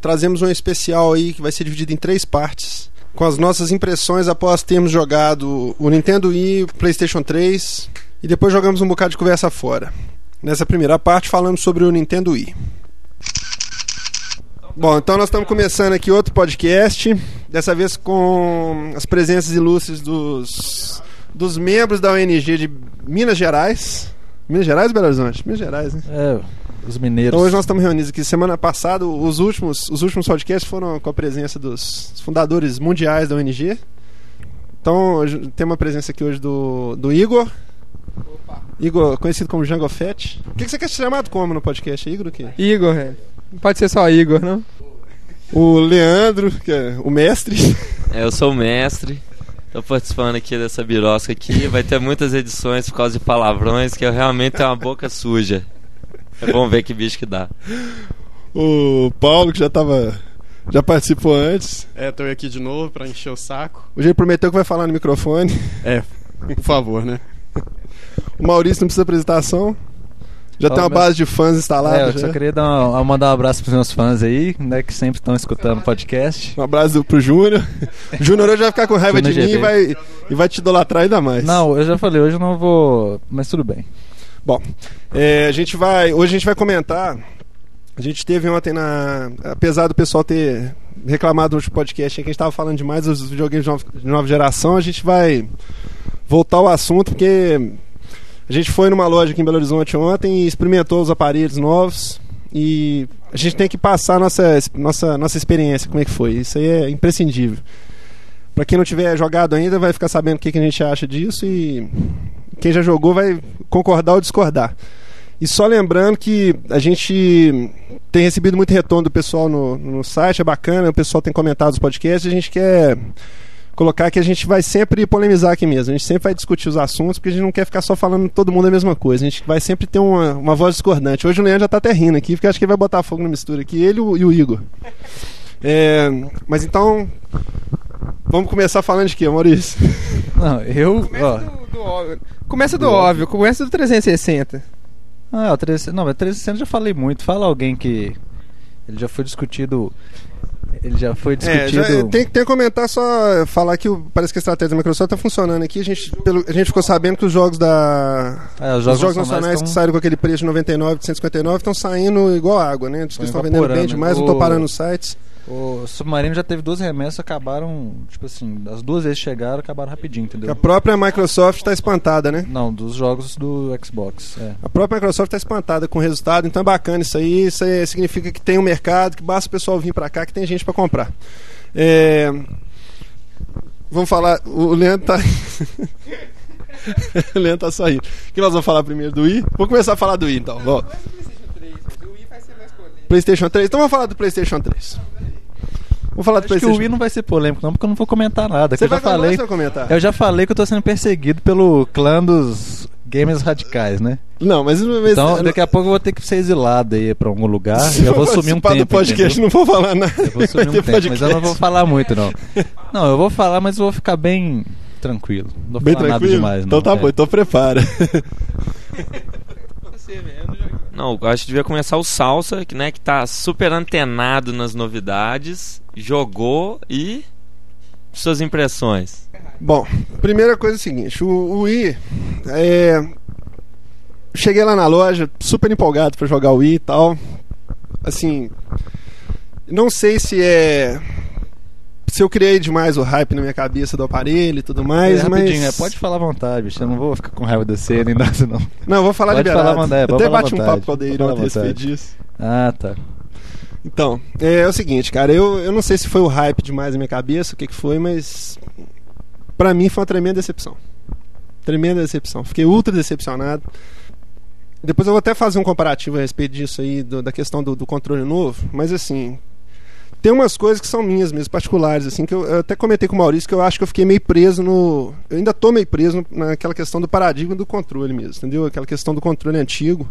trazemos um especial aí que vai ser dividido em três partes. Com as nossas impressões após termos jogado o Nintendo Wii, o PlayStation 3 e depois jogamos um bocado de conversa fora. Nessa primeira parte falamos sobre o Nintendo Wii. Bom, então nós estamos começando aqui outro podcast, dessa vez com as presenças ilustres dos, dos membros da ONG de Minas Gerais. Minas Gerais ou Belo Horizonte? Minas Gerais, né? É, os mineiros. Então hoje nós estamos reunidos aqui. Semana passada, os últimos, os últimos podcasts foram com a presença dos fundadores mundiais da ONG. Então tem uma presença aqui hoje do, do Igor. Igor, conhecido como Jango Fett. O que, que você quer ser chamado como no podcast? Igor o quê? Igor, é. Não pode ser só Igor, não? O Leandro, que é o mestre. É, eu sou o mestre. Tô participando aqui dessa birosca aqui. Vai ter muitas edições por causa de palavrões, que eu realmente tenho uma boca suja. Vamos ver que bicho que dá. O Paulo, que já tava. Já participou antes. É, tô aqui de novo pra encher o saco. O jeito prometeu que vai falar no microfone. É, por favor, né? O Maurício não precisa apresentação. Já Ó, tem uma meu- base de fãs instalada. É, eu já. só queria dar uma- mandar um abraço pros meus fãs aí, né, que sempre estão escutando o podcast. Um abraço pro Júnior. Júnior hoje vai ficar com raiva de Júnior mim e vai, e vai te idolatrar ainda mais. Não, eu já falei, hoje eu não vou. Mas tudo bem. Bom, é, a gente vai. Hoje a gente vai comentar. A gente teve ontem na. Apesar do pessoal ter reclamado no podcast aí que a gente estava falando demais dos videogames de nova, de nova geração, a gente vai voltar ao assunto porque a gente foi numa loja aqui em Belo Horizonte ontem e experimentou os aparelhos novos e a gente tem que passar nossa, nossa, nossa experiência, como é que foi. Isso aí é imprescindível. Pra quem não tiver jogado ainda, vai ficar sabendo o que, que a gente acha disso e quem já jogou vai concordar ou discordar. E só lembrando que a gente tem recebido muito retorno do pessoal no, no site, é bacana, o pessoal tem comentado os podcasts, a gente quer colocar que a gente vai sempre polemizar aqui mesmo, a gente sempre vai discutir os assuntos, porque a gente não quer ficar só falando todo mundo a mesma coisa, a gente vai sempre ter uma, uma voz discordante. Hoje o Leandro já tá até rindo aqui, porque acho que ele vai botar fogo na mistura aqui, ele e o, e o Igor. É, mas então, vamos começar falando de quê, Maurício? Não, eu. Começa Ó, do, do óbvio. Começa do óbvio, começa do 360. ah, o 360. Não, mas 360 eu já falei muito. Fala alguém que. Ele já foi discutido. Ele já foi É, discutido. já, tem, tem que comentar só falar que o- parece que a estratégia da Microsoft está funcionando aqui. A gente, pelo- a gente ficou sabendo que os jogos da É, os os jogos, jogos nacionais nacionais que saíram com aquele preço de 99, de 159 estão saindo igual água, né? Diz que Tão estão vendendo bem evaporando. demais, não tô parando nos sites. O Submarino já teve duas remessas, acabaram. Tipo assim, as duas vezes chegaram, acabaram rapidinho, entendeu? A própria Microsoft está espantada, né? Não, dos jogos do Xbox. É. A própria Microsoft está espantada com o resultado, então é bacana isso aí. Isso aí significa que tem um mercado, que basta o pessoal vir para cá, que tem gente para comprar. É, Vamos falar. O Leandro tá. o Leandro tá saindo. O que nós vamos falar primeiro do Wii? Vou começar a falar do Wii então. Vamos. PlayStation 3. Então vamos falar do PlayStation 3. Vamos falar do Acho que o. Wii não vai ser polêmico, não, porque eu não vou comentar nada. Você eu já vai falar, falei. você vai comentar? Eu já falei que eu tô sendo perseguido pelo clã dos gamers radicais, né? Não, mas. mas Então, daqui a pouco eu vou ter que ser exilado aí pra algum lugar. Se eu vou sumir um tempo. do podcast, entendeu? não vou falar nada. Eu vou sumir um tempo, mas eu não vou podcast. falar muito, não. Não, eu vou falar, mas eu vou ficar bem tranquilo. Não vou Bem falar nada tranquilo? demais, não. então tá É. bom, então prepara. Não, acho que devia começar o Salsa, que, né, que tá super antenado nas novidades, jogou e. Suas impressões. Bom, primeira coisa é o seguinte: o, o Wii. É, cheguei lá na loja, super empolgado pra jogar o Wii e tal. Assim. Não sei se é. Se eu criei demais o hype na minha cabeça do aparelho e tudo mais, É, mas. é, pode falar à vontade, bicho. Eu não vou ficar com raiva de você nem nada, não. Não, eu vou falar Pode liberado. falar, mandar, é, Até bate um papo com o Aldeir a respeito disso. Ah, tá. Então, é, é o seguinte, cara, eu, eu não sei se foi o hype demais na minha cabeça, o que, que foi, mas pra mim foi uma tremenda decepção. Tremenda decepção. Fiquei ultra decepcionado. Depois eu vou até fazer um comparativo a respeito disso aí, do- da questão do, do controle novo, mas assim, tem umas coisas que são minhas mesmo, particulares, assim, que eu, eu até comentei com o Maurício que eu acho que eu fiquei meio preso no. Eu ainda tô meio preso naquela questão do paradigma do controle mesmo, entendeu? Aquela questão do controle antigo.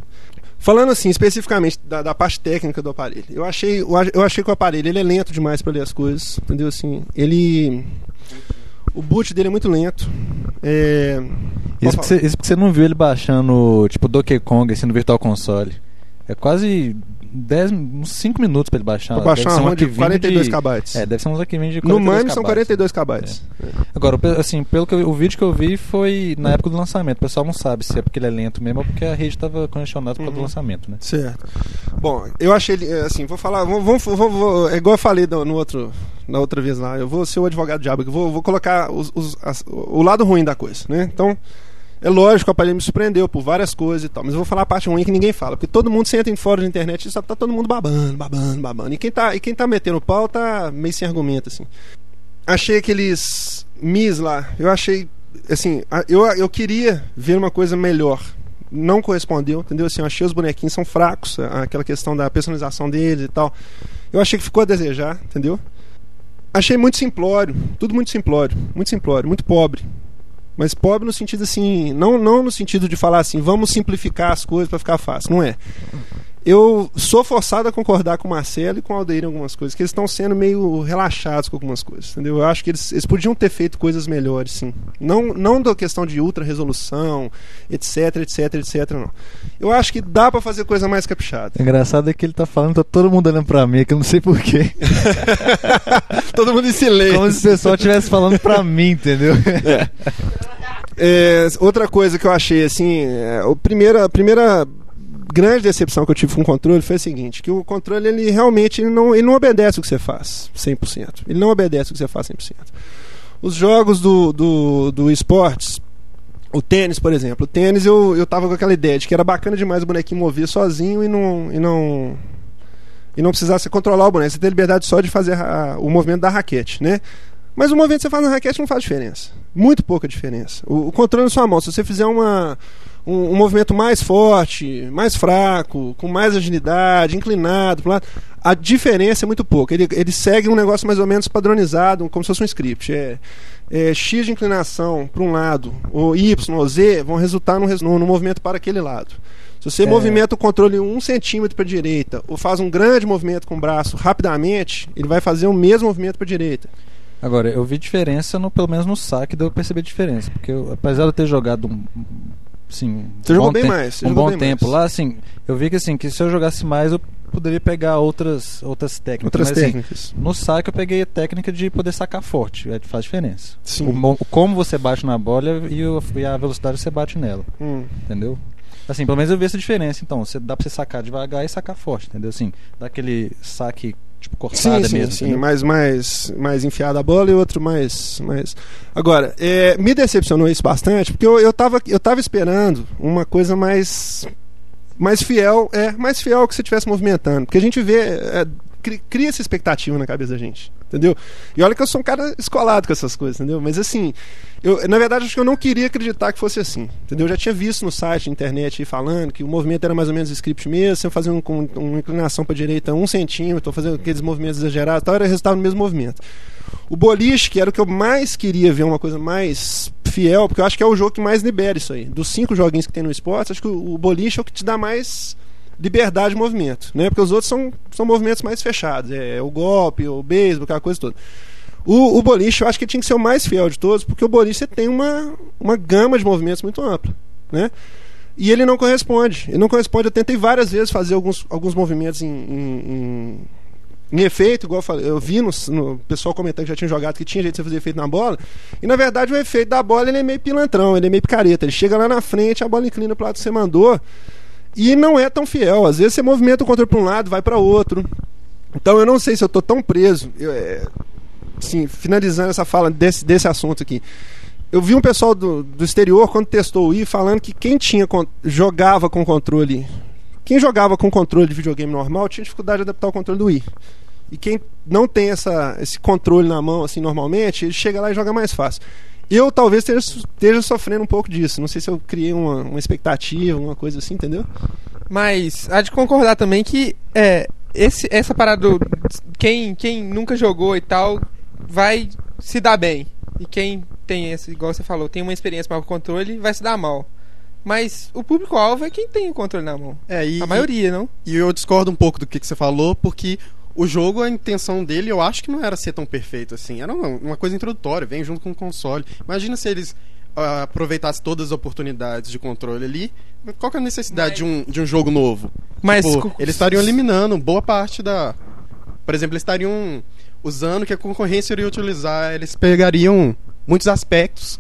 Falando assim, especificamente da, da parte técnica do aparelho, eu achei, eu ach- eu achei que o aparelho ele é lento demais para ler as coisas, entendeu? Assim, ele. O boot dele é muito lento. É... Isso porque, você, isso porque você não viu ele baixando, tipo, Donkey Kong, assim, no Virtual Console. É quase 10, uns 5 minutos pra ele baixar. Pra baixar Deve uma de arquivinho 42 de- KB. É, deve ser uns arquivinhos de no 42 MAME são KB. 42 KB. Agora, o pe- assim, pelo que eu- o vídeo que eu vi foi na época do lançamento. O pessoal não sabe se é porque ele é lento mesmo ou porque a rede estava congestionada por causa do Uhum. lançamento, né? Certo. Bom, eu achei ele, é, assim, vou falar, vou- vou- vou- é igual eu falei no, no outro, na outra vez lá, eu vou ser o advogado diabo, vou, vou colocar os- os- as- o lado ruim da coisa, né? Então, é lógico, o aparelho me surpreendeu por várias coisas e tal, mas eu vou falar a parte ruim que ninguém fala, porque todo mundo senta em fora da internet e só tá todo mundo babando, babando, babando. E quem tá, e quem tá metendo pau tá meio sem argumento, assim. Achei aqueles Mis lá, eu achei, assim, a- eu, eu queria ver uma coisa melhor. Não correspondeu, entendeu? Assim, eu achei os bonequinhos são fracos, a- aquela questão da personalização deles e tal. Eu achei que ficou a desejar, entendeu? Achei muito simplório, tudo muito simplório, muito simplório, muito pobre. Mas pobre no sentido assim, não, não no sentido de falar assim, vamos simplificar as coisas para ficar fácil, não é. Eu sou forçado a concordar com o Marcelo e com o Aldeir em algumas coisas, que eles estão sendo meio relaxados com algumas coisas, entendeu? Eu acho que eles, eles podiam ter feito coisas melhores, sim. Não, não da questão de ultra resolução, etc, etc, etc, não. Eu acho que dá para fazer coisa mais caprichada. O engraçado é que ele tá falando, tá todo mundo olhando pra mim, que eu não sei porquê. Todo mundo em silêncio. Como se o pessoal estivesse falando pra mim, entendeu? É, outra coisa que eu achei assim, é, o primeira, a primeira grande decepção que eu tive com o controle foi a seguinte, que o controle ele realmente ele não, ele não obedece o que você faz 100%. Ele não obedece o que você faz 100%. Os jogos do, do, do esportes, o tênis, por exemplo, o tênis eu, eu tava com aquela ideia de que era bacana demais o bonequinho mover sozinho e não e não e não precisasse controlar o boneco, você tem liberdade só de fazer a- o movimento da raquete, né? Mas o movimento que você faz na raquete não faz diferença. Muito pouca diferença. O, o controle na sua mão, se você fizer uma, um, um movimento mais forte, mais fraco, com mais agilidade, inclinado, pro lado, a diferença é muito pouca. Ele, ele segue um negócio mais ou menos padronizado, como se fosse um script. É, é, X de inclinação para um lado, ou Y ou Z, vão resultar no, no, no movimento para aquele lado. Se você É. movimenta o controle um centímetro para a direita, ou faz um grande movimento com o braço rapidamente, ele vai fazer o mesmo movimento para a direita. Agora, eu vi diferença, no, pelo menos no saque, deu pra perceber diferença. Porque eu, apesar de eu ter jogado um. Assim, Você um jogou bem mais, Um bom tempo mais. lá, assim, eu vi que assim, que se eu jogasse mais, eu poderia pegar outras, outras técnicas. Outras Mas, assim, técnicas. no saque eu peguei a técnica de poder sacar forte, é, faz diferença. Sim. O, mo- como você bate na bola e, o- e a velocidade que você bate nela, Hum. entendeu? Assim, pelo menos eu vi essa diferença, então. Você, dá pra você sacar devagar e sacar forte, entendeu? Assim, dá aquele saque, tipo, cortada Sim, sim, mesmo. sim. entendeu? Mais, mais, mais enfiada a bola e outro mais. mais... Agora, é, me decepcionou isso bastante, porque eu, eu, tava, eu tava esperando uma coisa mais. mais fiel, é, mais fiel que você estivesse movimentando. Porque a gente vê. é, cria essa expectativa na cabeça da gente. Entendeu? E olha que eu sou um cara escolado com essas coisas, entendeu? Mas assim, eu, na verdade, acho que eu não queria acreditar que fosse assim. Entendeu? Eu já tinha visto no site, na internet, aí falando que o movimento era mais ou menos script mesmo, se eu fazer um, com uma inclinação para direita um centímetro, fazendo aqueles movimentos exagerados, tal, era resultado no mesmo movimento. O boliche, que era o que eu mais queria ver, uma coisa mais fiel, porque eu acho que é o jogo que mais libera isso aí. Dos cinco joguinhos que tem no esporte, acho que o, o boliche é o que te dá mais liberdade de movimento, né? Porque os outros são, são movimentos mais fechados, é o golpe, o beisebol, aquela coisa toda. O, o boliche, eu acho que tinha que ser o mais fiel de todos, porque o boliche tem uma, uma gama de movimentos muito ampla, né? E ele não corresponde. Ele não corresponde. Eu tentei várias vezes fazer alguns, alguns movimentos em, em, em- em efeito, igual eu falei. Eu vi no, no pessoal comentando que já tinha jogado que tinha jeito de você fazer efeito na bola. E na verdade o efeito da bola ele é meio pilantrão, ele é meio picareta. Ele chega lá na frente, a bola inclina pro lado que você mandou. E não é tão fiel. Às vezes você movimenta o controle para um lado, vai para outro. Então eu não sei se eu tô tão preso. Eu, é, assim, finalizando essa fala desse, desse assunto aqui. Eu vi um pessoal do, do exterior, quando testou o Wii, falando que quem tinha jogava com controle. Quem jogava com controle de videogame normal tinha dificuldade de adaptar o controle do Wii. E quem não tem essa, esse controle na mão, assim, normalmente, ele chega lá e joga mais fácil. Eu talvez esteja, esteja sofrendo um pouco disso. Não sei se eu criei uma, uma expectativa, uma coisa assim, entendeu? Mas há de concordar também que é, esse, essa parada do. Quem, quem nunca jogou e tal vai se dar bem. E quem tem esse, igual você falou, tem uma experiência maior com o controle, vai se dar mal. Mas o público-alvo é quem tem o controle na mão. É, e, A maioria, não? E eu discordo um pouco do que, que você falou, porque o jogo, a intenção dele, eu acho que não era ser tão perfeito assim. Era uma, uma coisa introdutória, vem junto com o console. Imagina se eles ah, aproveitasse todas as oportunidades de controle ali, qual que é a necessidade de, um, de um jogo novo? Mas Tipo, eles estariam eliminando boa parte da. Por exemplo, eles estariam usando que a concorrência iria utilizar, eles pegariam muitos aspectos,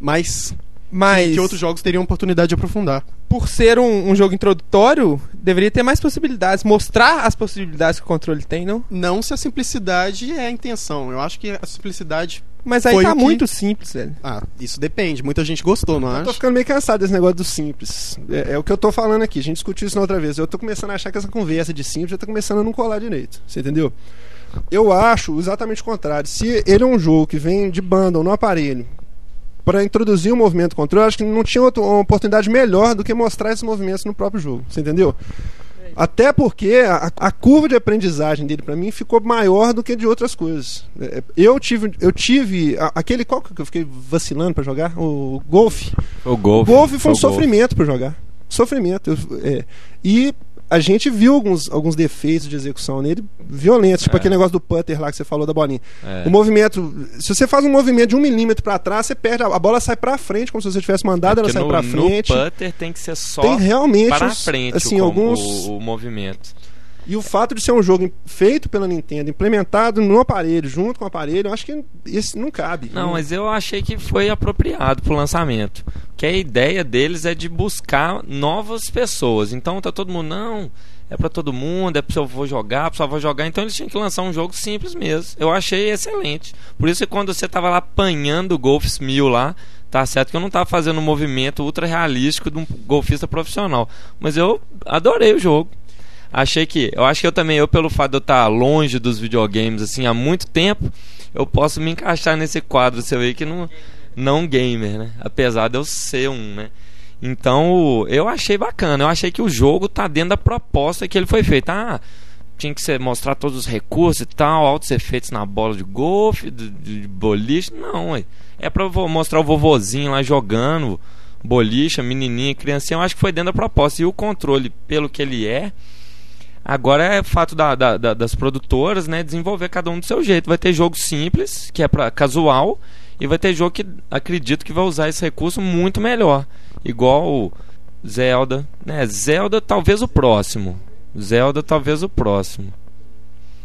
mas mas que outros jogos teriam oportunidade de aprofundar. por ser um, um jogo introdutório, deveria ter mais possibilidades, mostrar as possibilidades que o controle tem, não? Não se a simplicidade é a intenção. Eu acho que a simplicidade. Mas aí Foi tá que- muito simples, velho. Ah, isso depende. Muita gente gostou, não Eu tô acha? ficando meio cansado desse negócio do simples. É, é o que eu tô falando aqui. A gente discutiu isso na outra vez. Eu tô começando a achar que essa conversa de simples já tá começando a não colar direito. Você entendeu? Eu acho exatamente o contrário. Se ele é um jogo que vem de bundle no aparelho para introduzir o movimento controle, eu acho que não tinha outra, uma oportunidade melhor do que mostrar esses movimentos no próprio jogo. Você entendeu? Até porque a, a curva de aprendizagem dele pra mim ficou maior do que de outras coisas. É, Eu tive, eu tive a- aquele qual que eu fiquei vacilando pra jogar, o golfe. O O golfe. golfe foi um sofrimento pra jogar. Sofrimento. Eu- é. E a gente viu alguns, alguns defeitos de execução nele violentos, tipo É. aquele negócio do putter lá que você falou da bolinha. É. O movimento, se você faz um movimento de um milímetro pra trás, você perde, a, bola sai pra frente, como se você tivesse mandado, ela Porque sai no, pra no frente. putter tem que ser só Tem realmente para frente assim, o, alguns o, o movimento. E o fato de ser um jogo feito pela Nintendo, implementado no aparelho, junto com o aparelho, eu acho que isso não cabe. Não, mas eu achei que foi apropriado pro lançamento. Que a ideia deles é de buscar novas pessoas. Então tá todo mundo, não, é pra todo mundo, é pro seu avô jogar, pro seu avô jogar. Então eles tinham que lançar um jogo simples mesmo. Eu achei excelente. Por isso que quando você tava lá apanhando o Golfs 1000 lá, tá certo que eu não tava fazendo um movimento ultra realístico de um golfista profissional. Mas eu adorei o jogo. Achei que. Eu acho que eu também, eu pelo fato de eu estar longe dos videogames assim há muito tempo, eu posso me encaixar nesse quadro seu aí que não, não gamer, né? Apesar de eu ser um, né? Então, eu achei bacana. Eu achei que o jogo tá dentro da proposta que ele foi feito. Ah, tinha que ser, mostrar todos os recursos e tal, altos efeitos na bola de golfe, de, de boliche. Não, ué. É pra mostrar o vovozinho lá jogando boliche, menininha, criancinha. Eu acho que foi dentro da proposta. E o controle, pelo que ele é, Agora é fato da- da- da- das produtoras, né, desenvolver cada um do seu jeito. Vai ter jogo simples, que é para casual, e vai ter jogo que acredito que vai usar esse recurso muito melhor. Igual Zelda, né? Zelda talvez o próximo. Zelda talvez o próximo.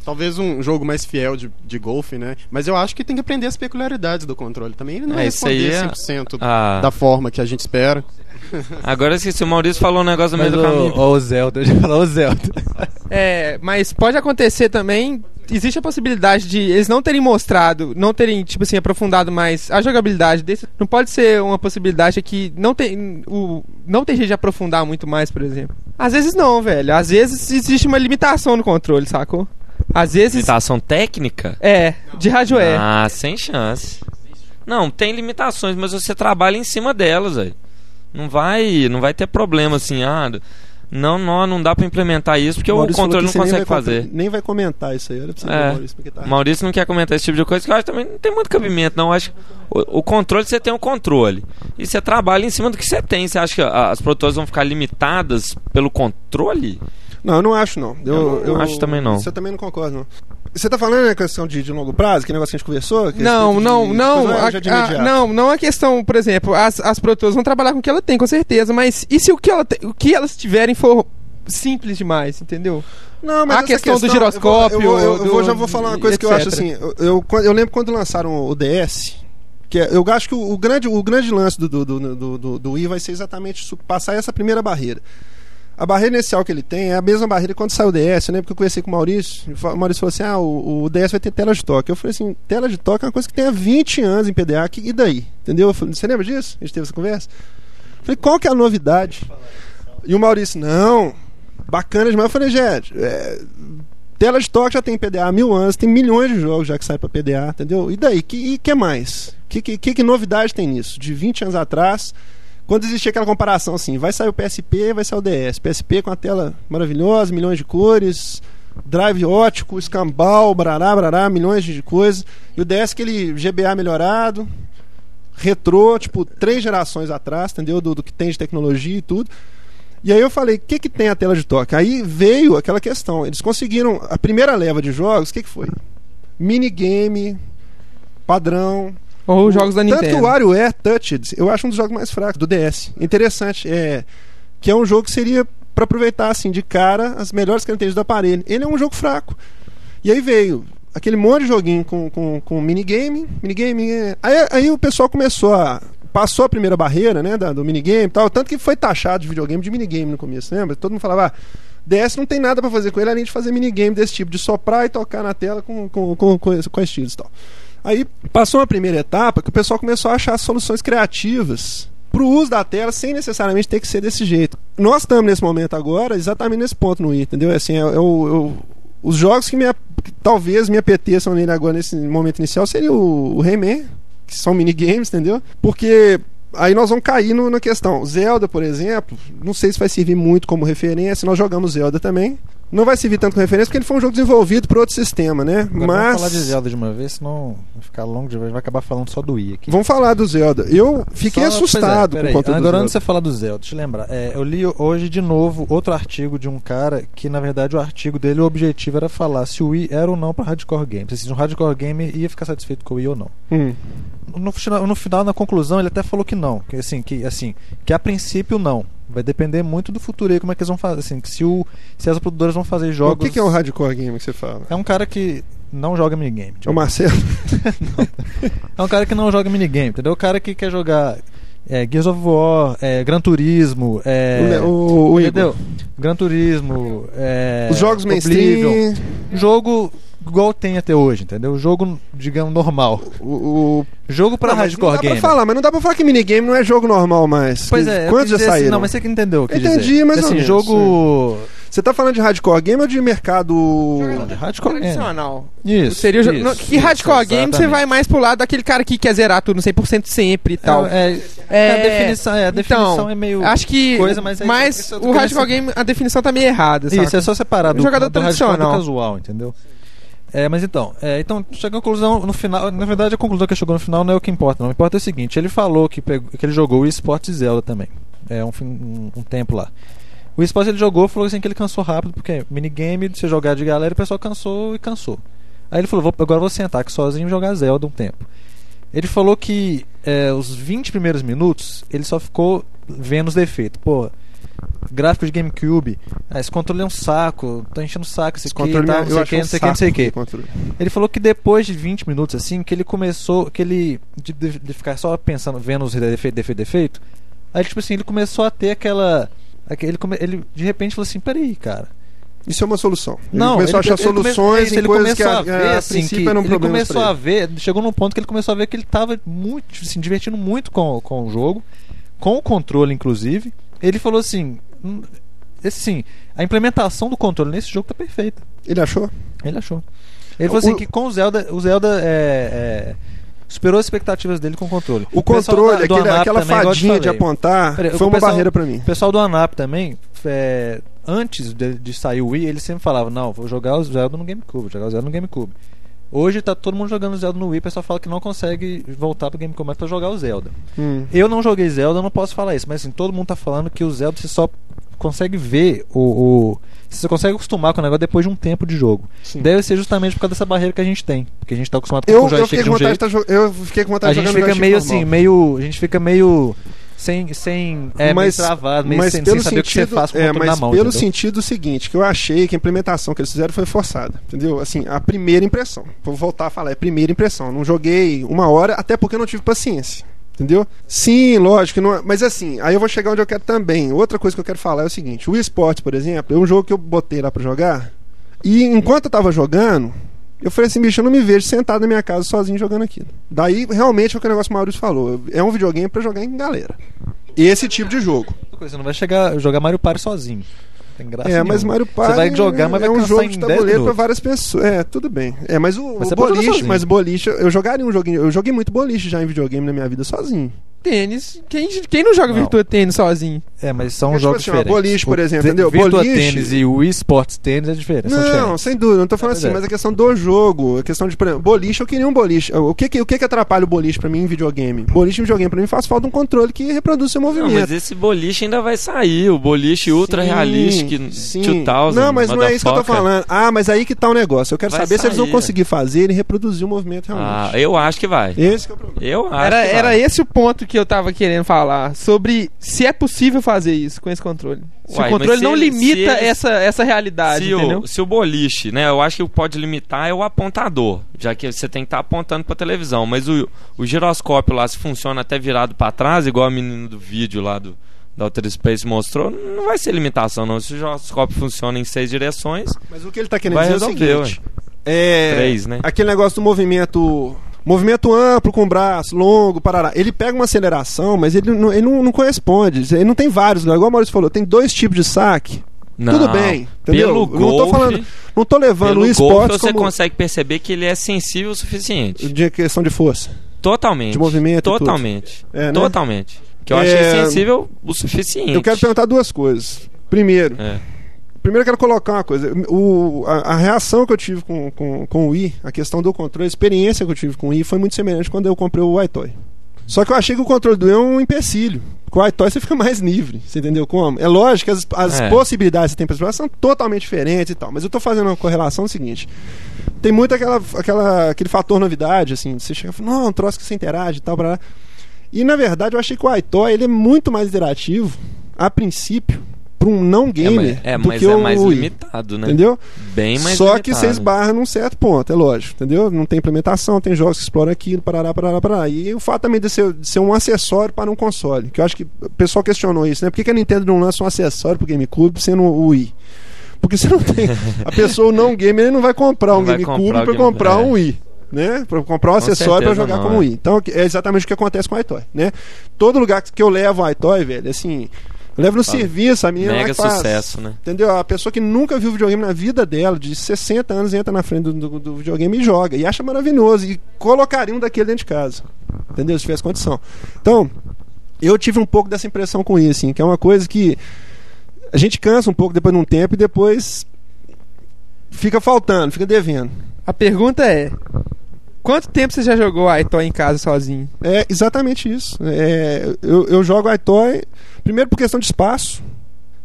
Talvez um jogo mais fiel de, de golfe, né? Mas eu acho que tem que aprender as peculiaridades do controle também. Ele não É, responder é- 100% Ah, da forma que a gente espera. agora esqueci, o Maurício falou um negócio no Mas meio do caminho. o, o Zelda, eu já falou o Zelda. É, mas pode acontecer também. Existe a possibilidade de eles não terem mostrado, não terem, tipo assim, aprofundado mais a jogabilidade desse. Não pode ser uma possibilidade que não tem. O, não tem jeito de aprofundar muito mais, por exemplo. Às vezes não, velho. Às vezes existe uma limitação no controle, sacou? Às vezes. Limitação técnica? É, de rádio é. Ah, sem chance. Não, tem limitações, mas você trabalha em cima delas, aí. Não vai, não vai ter problema assim, ah, não, não, não dá pra implementar isso porque o Maurício falou controle não nem consegue vai fazer. com- Nem vai comentar isso aí. Olha pra você ver, É. Maurício, porque tá- O Maurício não quer comentar esse tipo de coisa, que eu acho que também não tem muito cabimento, não. Eu acho que o, o controle você tem um controle. E você trabalha em cima do que você tem. Você acha que as produtoras vão ficar limitadas pelo controle? Não, eu não acho, não. Eu, Eu não acho também, não. Você também não concorda, não. Você tá falando né, questão de, de longo prazo, que negócio que a gente conversou? Que Não, respeito não, de- não, coisa, a- de a- não, não a questão, por exemplo, as, as produtoras vão trabalhar com o que ela tem, com certeza, mas e se o que, ela te- o que elas tiverem for simples demais, entendeu? Não, A essa questão do giroscópio, Eu, vou, eu, eu vou- do- já vou falar uma coisa que eu etc. acho assim. Eu, eu, eu lembro quando lançaram o DS. Que é- eu acho que o, o grande, o grande lance do, do, do, do, do, Wii vai ser exatamente passar essa primeira barreira. A barreira inicial que ele tem é a mesma barreira quando saiu o DS. Eu lembro que eu conversei com o Maurício. O Maurício falou assim: ah, o, o DS vai ter tela de toque. Eu falei assim: tela de toque é uma coisa que tem há 20 anos em PDA. E daí? Entendeu? Eu falei, Você lembra disso? A gente teve essa conversa? Eu falei: qual que é a novidade? E o Maurício: não, bacana demais. Eu falei: gente, é, Tela de toque já tem PDA há mil anos, tem milhões de jogos já que saem para PDA, entendeu? E daí? Que, e que mais? Que, que, que novidade tem nisso? De 20 anos atrás, quando existia aquela comparação assim, vai sair o PSP, vai sair o DS. PSP com a tela maravilhosa, milhões de cores, drive ótico, escambau, brará, brará, milhões de coisas. E o DS aquele GBA melhorado, retrô, tipo, três gerações atrás, entendeu? Do, do que tem de tecnologia e tudo. E aí eu falei, o que, que tem a tela de toque? Aí veio aquela questão. Eles conseguiram. A primeira leva de jogos, o que, que foi? Minigame, padrão. Ou os jogos da Tanto Nintendo. que o WarioWare Touched, eu acho um dos jogos mais fracos do DS. Interessante, é que é um jogo que seria pra aproveitar assim de cara as melhores características do aparelho. Ele é um jogo fraco. E aí veio aquele monte de joguinho com, com, com minigame, minigame. é- Aí, aí o pessoal começou a passou a primeira barreira, né, da- do minigame e tal, tanto que foi taxado de videogame de minigame no começo, lembra? Todo mundo falava, ah, DS não tem nada pra fazer com ele além de fazer minigame desse tipo, de soprar e tocar na tela com, com, com, com, com estilos e tal. Aí passou uma primeira etapa que o pessoal começou a achar soluções criativas pro uso da tela sem necessariamente ter que ser desse jeito. Nós estamos nesse momento agora exatamente nesse ponto no Wii, entendeu? Assim, é, é o- é o- os jogos que, me, que talvez me apeteçam nele agora nesse momento inicial seria o, o Rayman, que são minigames, entendeu? Porque aí nós vamos cair no- na questão. Zelda, por exemplo, não sei se vai servir muito como referência, nós jogamos Zelda também. Não vai servir tanto como referência porque ele foi um jogo desenvolvido por outro sistema, né? Agora Mas Vamos falar de Zelda de uma vez, senão vai ficar longo vai acabar falando só do Wii aqui. Vamos falar do Zelda. Eu fiquei Só- assustado pois é, com o conteúdo Agora, antes de você falar do Zelda, deixa eu lembrar. É, eu li hoje de novo outro artigo de um cara que, na verdade, o artigo dele, o objetivo era falar se o Wii era ou não pra hardcore games. Se um hardcore game ia ficar satisfeito com o Wii ou não. Hum. No, final- no final, na conclusão, ele até falou que não. Que assim, que, assim, que a princípio não. Vai depender muito do futuro aí, como é que eles vão fazer. Assim, que se, o, se as produtoras vão fazer O jogos. que, que é um hardcore game que você fala? É um cara que não joga minigame. É tipo, o Marcelo? É um cara que não joga minigame, entendeu? O cara que quer jogar é, Gears of War, é, Gran Turismo, é, o, o, o Igor. entendeu? Gran Turismo, é, Os jogos mainstream, Jogo igual tem até hoje, entendeu? Jogo, digamos, normal. o, o... Jogo pra Não, mas hardcore não dá game. pra falar, mas não dá pra falar que minigame não é jogo normal mais. Pois é, eu Quantos já dizer assim, saíram? não, mas você que entendeu o que Entendi, dizer. mais ou assim, menos, jogo Você tá falando de hardcore game ou de mercado... de hardcore game. Tradicional. Isso. Seria o jo- isso, no- que isso, hardcore game você vai mais pro lado daquele cara que quer zerar tudo no 100% sempre e tal. É, é, É, a definição, é, a definição então, é meio Acho que coisa, mas, mas isso o hardcore game, a definição tá meio errada, Isso, saca? é só separar do, Um jogador do hardcore do tradicional. casual, entendeu? É, mas então, é, então chega à conclusão no final. Na verdade, a conclusão que chegou no final não é o que importa. Não o que importa é o seguinte: ele falou que, pegou- que ele jogou o eSports Zelda também. É um, um, um tempo lá. O eSports ele jogou falou assim que ele cansou rápido, porque minigame, você jogar de galera, o pessoal cansou e cansou. Aí ele falou: vou, agora vou sentar aqui sozinho e jogar Zelda um tempo. Ele falou que é, os 20 primeiros minutos ele só ficou vendo os defeitos. Pô, gráfico de GameCube, ah, esse controle é um saco, tô enchendo o saco, esse Esse aqui, controle tal, eu não sei o acho que, não sei o que, não sei o que. Ele falou que depois de 20 minutos, assim, que ele começou, que ele, de, de- ficar só pensando, vendo os defeitos, defeito, defeito, aí, tipo assim, ele começou a ter aquela, aque- ele, ele de repente falou assim, peraí, cara, Isso é uma solução. Ele não, começou a achar ele soluções isso, em ele coisas que começou a, a ver, a, assim, princípio que eram ele começou a ele. ver, chegou num ponto que ele começou a ver que ele tava muito, se divertindo muito com, com o jogo, com o controle, inclusive. Ele falou assim, hum, esse sim, a implementação do controle nesse jogo tá perfeita. Ele achou? Ele achou. Ele falou assim O- que com o Zelda, o Zelda é, é, superou as expectativas dele com o controle. O pessoal controle, da- do aquele- aquela também, fadinha de apontar, foi o uma pessoal- barreira pra mim. O pessoal do ANAP também, é, antes de, de sair o Wii, ele sempre falava, não, vou jogar o Zelda no GameCube, vou jogar o Zelda no GameCube. Hoje tá todo mundo jogando Zelda no Wii, o pessoal fala que não consegue voltar pro GameCube mais pra jogar o Zelda. Hum. Eu não joguei Zelda, eu não posso falar isso, mas assim, todo mundo tá falando que o Zelda você só consegue ver o, o- Você consegue acostumar com o negócio depois de um tempo de jogo. Sim. Deve ser justamente por causa dessa barreira que a gente tem. Porque a gente tá acostumado com Eu, o eu, joystick fiquei de com um vontade de jeito. tá eu fiquei com vontade A de gente fica meio normal. assim, meio. A gente fica meio. Sem. sem é, mas, meio travado, meio mas sem, pelo sem saber o que você sentido, faz com o é, controle mas na mão. pelo entendeu? sentido seguinte, que eu achei que a implementação que eles fizeram foi forçada, entendeu? Assim, a primeira impressão. Vou voltar a falar, é a primeira impressão. Não joguei uma hora, até porque eu não tive paciência. Entendeu? Sim, lógico, não é- mas assim, aí eu vou chegar onde eu quero também. Outra coisa que eu quero falar é o seguinte: o eSports, por exemplo, é um jogo que eu botei lá pra jogar. E enquanto eu tava jogando, eu falei assim, bicho, eu não me vejo sentado na minha casa sozinho jogando aquilo. Daí, realmente, é o que o negócio que o Maurício falou. É um videogame pra jogar em galera. Esse tipo de jogo. Você não vai chegar jogar Mario Party sozinho. Tem graça É, mas nenhuma. Mario Party Você vai jogar, mas é vai um jogo em de 10 tabuleiro pra minutos. várias pessoas. É, tudo bem. É, mas o, Mas o boliche, mas boliche, eu jogaria um joguinho, eu joguei muito boliche já em videogame na minha vida sozinho. Tênis. Quem, quem não joga Não. Virtua Tênis sozinho? É, mas são Porque, tipo jogos assim, ó, diferentes. boliche, por O exemplo, vi- entendeu? Virtua Boliche- Tênis e o Wii Sports Tênis é diferente. Não, diferentes. sem dúvida, não tô falando assim, é. mas a questão do jogo, a questão de, por exemplo, boliche, eu queria um boliche. O que que, o que, que atrapalha o boliche pra mim em videogame? Boliche em videogame pra mim faz falta um controle que reproduz seu Não, movimento. mas esse boliche ainda vai sair. O boliche ultra Sim, realístico sim. 2000. Não, mas não é isso que eu tô falando. Ah, mas aí que tá o negócio. Eu quero Vai saber se eles vão sair. conseguir fazer e reproduzir o movimento Ah, realmente. eu acho que vai. Esse que é o problema. Eu acho Era, que era esse o ponto que eu tava querendo falar. Sobre se é possível fazer isso com esse controle. Se Uai, o controle se não ele- limita se eles- essa, essa realidade, se entendeu? o, se o boliche, né? Eu acho que o que pode limitar é o apontador, já que você tem que estar apontando pra televisão. Mas o, o giroscópio lá, se funciona até virado pra trás, igual a menina do vídeo lá do da Outer Space mostrou, não vai ser limitação, não. Se o giroscópio funciona em seis direções, Mas o que ele tá querendo dizer é o resolver, seguinte. É, Três, né? Aquele negócio do movimento. Movimento amplo, com braço, longo, parará. Ele pega uma aceleração, mas ele não, ele não, não corresponde. Ele não tem vários, igual o Maurício falou, tem dois tipos de saque. não. Tudo bem, entendeu? Pelo não tô golfe, falando, não tô levando o golfe esporte você como consegue perceber que ele é sensível o suficiente. de questão de força. Totalmente. De movimento. Totalmente. É, né? Totalmente. Que eu É, achei sensível o suficiente. Eu quero perguntar duas coisas. Primeiro, É. primeiro eu quero colocar uma coisa. O, a, a reação que eu tive com, com, com o Wii, a questão do controle, a experiência que eu tive com o Wii foi muito semelhante quando eu comprei o iToy. Só que eu achei que o controle do Wii é um empecilho. Com o iToy você fica mais livre, você entendeu como? É lógico que as, as É. possibilidades que você tem para explorar são totalmente diferentes e tal. Mas eu tô fazendo uma correlação do seguinte. Tem muito aquela, aquela, aquele fator novidade, assim, você chega e fala, não, um troço que você interage e tal, lá. E na verdade eu achei que o iToy ele é muito mais interativo, a princípio, para um não É, gamer mas, é, do mas que é o mais Wii. limitado, né? Entendeu? Bem mais Só limitado. que você esbarra num certo ponto, é lógico, entendeu? Não tem implementação, tem jogos que exploram aquilo, parará, parará, parará. E o fato também de ser, de ser um acessório para um console, que eu acho que o pessoal questionou isso, né? Por que, que a Nintendo não lança um acessório pro GameCube sendo o Wii? Porque você não tem. A pessoa não gamer ele não vai comprar um GameCube para comprar é. um Wii. Né? Pra comprar um acessório para jogar não, como é. Wii. Então é exatamente o que acontece com o iToy, né? Todo lugar que eu levo o iToy, velho, assim, eu levo no Fala. serviço, a menina lá Mega faz, sucesso, né? Entendeu? A pessoa que nunca viu videogame na vida dela, de 60 anos, entra na frente do, do- do videogame e joga. E acha maravilhoso. E colocaria um daquele dentro de casa. Entendeu? Se tivesse condição. Então, eu tive um pouco dessa impressão com isso, assim, que é uma coisa que a gente cansa um pouco depois de um tempo e depois fica faltando, fica devendo. A pergunta é: quanto tempo você já jogou iToy em casa sozinho? É exatamente isso. É, eu, eu jogo iToy, primeiro por questão de espaço.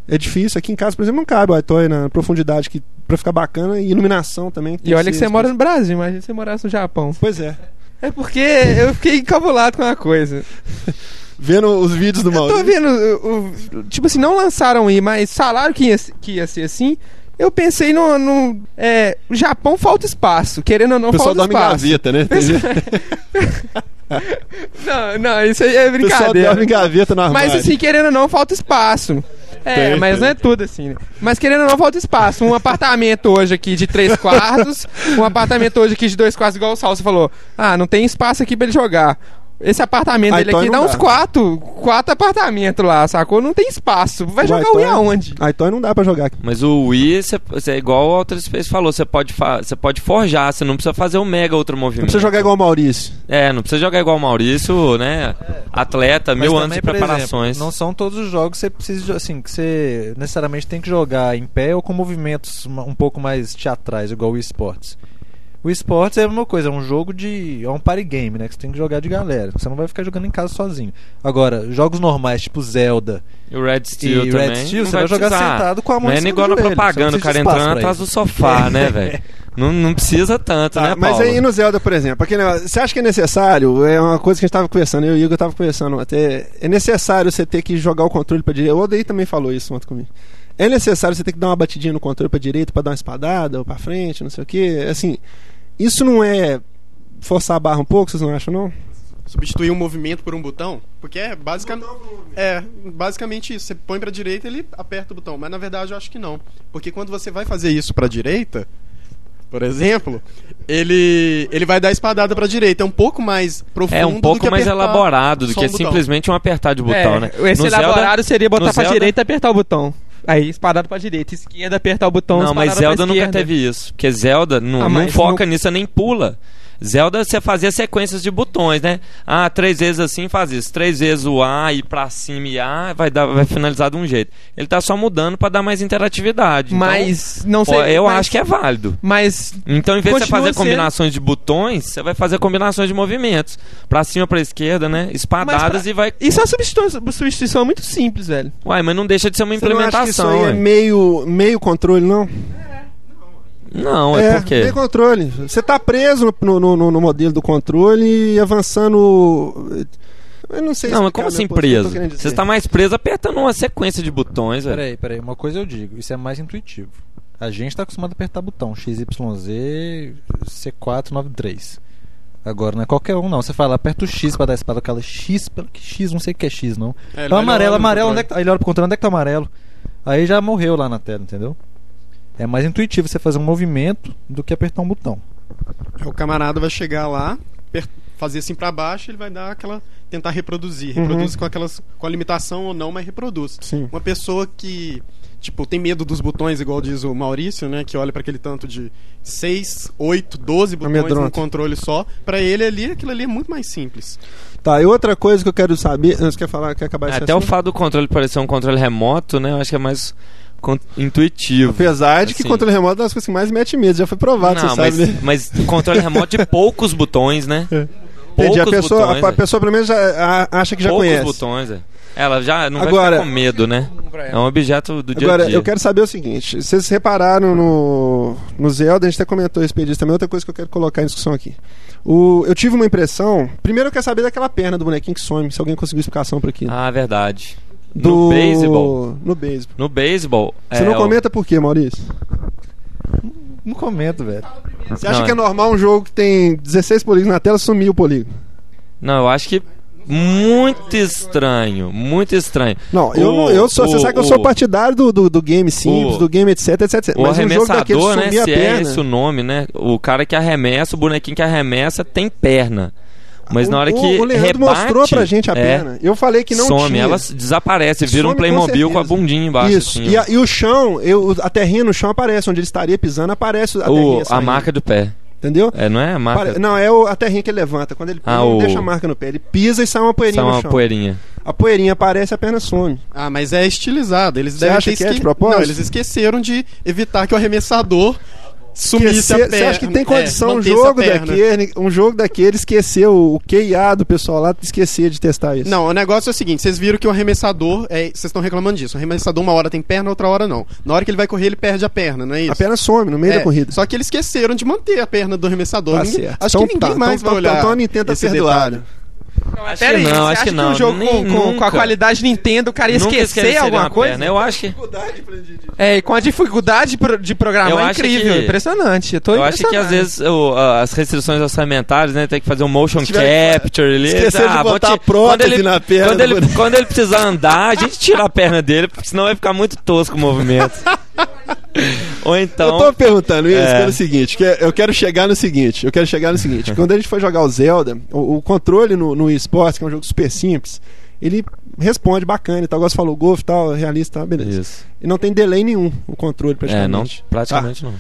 É difícil. Aqui em casa, por exemplo, não cabe o iToy na profundidade que, pra ficar bacana e iluminação também. E olha que você mora no Brasil, imagina se você morasse no Japão. Pois é. É porque eu fiquei encabulado com uma coisa. Vendo os vídeos do Eu tô Maurício. vendo, o- o- tipo assim, não lançaram aí, mas falaram que ia, que ia ser assim. Eu pensei no, no é, Japão falta espaço, querendo ou não O pessoal falta dorme espaço. gaveta, né? Não, não, isso aí é O pessoal brincadeira. dorme gaveta no armário. Mas assim, querendo ou não, falta espaço. É, Tem, mas tem. não é tudo assim, né? Mas querendo ou não, falta espaço. Um apartamento hoje aqui de três quartos, um apartamento hoje aqui de dois quartos, igual o Salso falou. Ah, não tem espaço aqui pra ele jogar. Esse apartamento Ah, dele então aqui não dá dá. uns quatro, quatro apartamentos lá, sacou? Não tem espaço. Vai O jogar o iToy- Wii aonde? Ah, então não dá pra jogar aqui. Mas o Wii, cê- cê é igual o Outer Space falou, você pode, fa- você pode forjar, você não precisa fazer um mega outro Não movimento. precisa jogar igual o Maurício. É, não precisa jogar igual o Maurício, né? Atleta, Mas mil também, anos de por exemplo, preparações. não são todos os jogos que você precisa, assim, que você necessariamente tem que jogar em pé ou com movimentos um pouco mais teatrais, igual o esportes. O esportes é uma coisa, é um jogo de. é um party game, né? Que você tem que jogar de galera. Você não vai ficar jogando em casa sozinho. Agora, jogos normais, tipo Zelda E o Red Steel e também. Red Steel, não você vai jogar precisar. sentado com a mão Não é cima igual na propaganda, o cara entrando atrás do sofá, né, velho? Não, não precisa tanto, Tá, né, mas Paulo? aí no Zelda, por exemplo, aquele negócio, você acha que é necessário? É uma coisa que a gente tava conversando, eu e o Igor tava conversando até. É necessário você ter que jogar o controle pra direita. O Odaí também falou isso ontem comigo. É necessário você ter que dar uma batidinha no controle pra direita pra dar uma espadada ou pra frente, não sei o que. Assim, isso não é forçar a barra um pouco, vocês não acham, não? Substituir um movimento por um botão? Porque é basicamente. É, basicamente isso. Você põe pra direita ele aperta o botão. Mas na verdade eu acho que não. Porque quando você vai fazer isso pra direita, por exemplo, ele ele vai dar a espadada pra direita. É um pouco mais profundo. É um do pouco que mais elaborado do que um botão. simplesmente um apertar de botão, é, né? Esse No Zelda- elaborado seria botar Zelda- direita e apertar o botão. Aí, espadado pra direita, esquerda, apertar o botão. Não, mas Zelda nunca teve isso. Porque Zelda não, Ah, não mas foca no- nisso, nem pula. Zelda você fazia sequências de botões, né? Ah, três vezes assim faz isso, três vezes o A e pra cima e A vai, dar, vai finalizar de um jeito. Ele tá só mudando pra dar mais interatividade. Então, Mas não sei. eu mas- acho que é válido. Mas Então, em vez de você fazer combinações de botões, você vai fazer combinações de movimentos. Pra cima, pra esquerda, né? Espadadas pra- e vai. isso é uma substituição, substituição muito simples, velho. Uai, mas não deixa de ser uma Você não acha que isso implementação. aí é meio, meio controle, não? Não, é, por quê? meio controle. Você tá preso no, no, no- no modelo do controle e avançando. Eu não sei Não, mas como assim preso? Você está mais preso apertando uma sequência de botões, velho. Peraí, peraí, uma coisa eu digo, isso é mais intuitivo. A gente tá acostumado a apertar botão XYZ C493. Agora não é qualquer um, não. Você fala, aperta o X pra dar espada, aquela X, pelo que X, não sei o que é X, não. É, ele Então amarelo, amarelo, onde é que tá? Aí ele olha pro controle, onde é que tá o amarelo? Aí já morreu lá na tela, entendeu? É mais intuitivo você fazer um movimento do que apertar um botão. O camarada vai chegar lá, fazer assim pra baixo, ele vai dar aquela. tentar reproduzir. Uhum. Reproduz com aquelas. com a limitação ou não, mas reproduz. Sim. Uma pessoa que. Tipo, tem medo dos botões, igual diz o Maurício, né? Que olha pra aquele tanto de 6, 8, 12 botões num controle só. Pra ele ali, aquilo ali é muito mais simples. Tá, e outra coisa que eu quero saber. Você quer falar, quer acabar esse Até o assunto? fato do controle parecer um controle remoto, né? Eu acho que é mais intuitivo. Apesar de que Assim. controle remoto é uma das coisas que mais mete medo, já foi provado, Não, você mas, sabe. né? mas controle remoto de poucos botões, né? Entendi, a Poucos pessoa, botões, a, a velho. pessoa pelo menos já, a- acha que já poucos conhece. botões, é. Ela já não Agora- vai ficar com medo, né? É um objeto do dia Agora, a dia. eu quero saber o seguinte: vocês repararam no, no Zelda, a gente até comentou a respeito disso também, outra coisa que eu quero colocar em discussão aqui. O, eu tive uma impressão. Primeiro eu quero saber daquela perna do bonequinho que some, se alguém conseguiu explicação pra aquilo. Ah, verdade. Do No beisebol. No beisebol. No beisebol. Você é, não o- comenta por quê, Maurício? Não comento, velho. Você acha Não, que é é. normal um jogo que tem 16 polígonos na tela sumir o polígono? Não, eu acho que muito estranho, muito estranho. Não, eu, não, eu sou. Você o- sabe que eu sou partidário do, do, do game simples, o- do game etc, etc, etc. O Mas um arremessador, né? sumir a Se é perna. esse o nome, né? O cara que arremessa, o bonequinho que arremessa tem perna. Mas o, na hora o- que o Leandro rebate, mostrou pra gente a é, perna. Eu falei que não some, tinha. ela desaparece, vira um Some com Playmobil com, a certeza. bundinha embaixo. Isso. assim, e, a- e o chão, eu, a terrinha no chão aparece, onde ele estaria pisando, aparece a O- terrinha a marca do pé. Entendeu? É, não é a marca? Pare- Não, é o- a terrinha que ele levanta. Quando ele Ah, não o- deixa a marca no pé. Ele pisa e sai uma poeirinha Só no uma chão. poeirinha. A poeirinha aparece a perna some. Ah, mas é estilizado. Eles Você devem acha ter que é de esque- propósito? Não, eles esqueceram de evitar que o arremessador perna. Você acha que tem é, condição um mantesse a jogo daquele, um jogo daquele esquecer o, o QIA do pessoal lá, esquecer de testar isso? Não, o negócio é o seguinte, vocês viram que o arremessador, é, vocês estão reclamando disso, o arremessador uma hora tem perna, outra hora não. Na hora que ele vai correr, ele perde a perna, não é isso? A perna some no meio É, da corrida. Só que eles esqueceram de manter a perna do arremessador. Tá Ninguém-. Acho Então que ninguém tá, mais então- vai olhar. Então a Nintendo tá perdoada. Detalhe. Acho Pera que aí, não, você acho acha que não. um jogo Nem- com, com- com a qualidade Nintendo, o cara ia Nunca esquecer alguma coisa? perna. Eu acho que, É, e com a dificuldade de pro- de programar é incrível, que- impressionante. Eu, tô eu acho que às vezes o- as restrições orçamentárias, né? Tem que fazer um motion tiver- capture ali. Esqueceram de vou botar te- a prótese quando ele, na perna Quando do ele, quando ele precisar andar, a gente tira a perna dele, porque senão vai ficar muito tosco o movimento. Ou então. eu tô perguntando isso é. pelo seguinte, que eu quero chegar no seguinte, eu quero chegar no seguinte, quando a gente for jogar o Zelda, o, o controle no, no eSports, que é um jogo super simples, ele responde bacana e tal, você falou, golfe e tal, realista, tá, beleza. Isso. E não tem delay nenhum o controle É, não, praticamente. praticamente não.